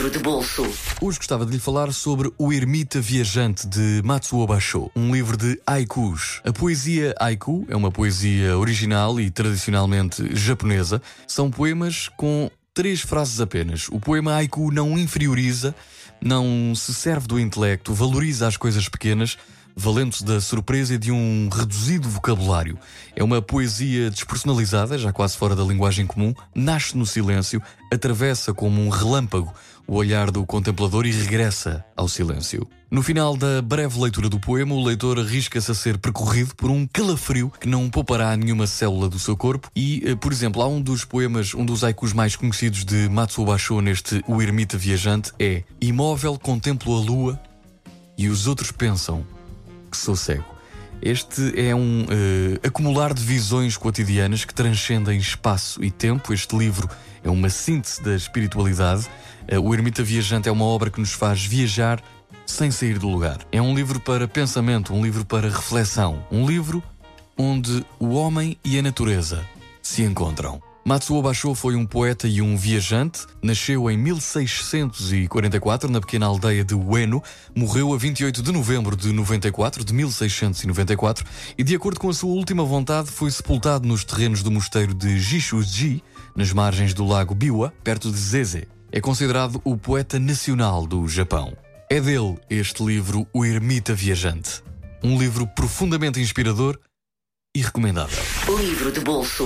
livro de bolso. Hoje gostava de lhe falar sobre O Ermita Viajante de Matsuo Basho, um livro de haikus. A poesia haiku é uma poesia original e tradicionalmente japonesa. São poemas com três frases apenas. O poema haiku não inferioriza, não se serve do intelecto, valoriza as coisas pequenas valendo-se da surpresa e de um reduzido vocabulário. É uma poesia despersonalizada, já quase fora da linguagem comum, nasce no silêncio, atravessa como um relâmpago o olhar do contemplador e regressa ao silêncio. No final da breve leitura do poema, o leitor arrisca-se a ser percorrido por um calafrio que não poupará nenhuma célula do seu corpo. E, eh, por exemplo, há um dos poemas, um dos haikus mais conhecidos de Matsuo neste O Ermita Viajante é Imóvel contemplo a lua e os outros pensam que sou cego. Este é um uh, acumular de visões cotidianas que transcendem espaço e tempo. Este livro é uma síntese da espiritualidade. Uh, o Ermita Viajante é uma obra que nos faz viajar sem sair do lugar. É um livro para pensamento, um livro para reflexão, um livro onde o homem e a natureza se encontram. Matsuo Basho foi um poeta e um viajante. Nasceu em 1644 na pequena aldeia de Ueno. Morreu a 28 de novembro de 94, de 1694, e de acordo com a sua última vontade, foi sepultado nos terrenos do mosteiro de Jishuji, nas margens do lago Biwa, perto de Zeze. É considerado o poeta nacional do Japão. É dele este livro, O Ermita Viajante. Um livro profundamente inspirador e recomendável. Livro de bolso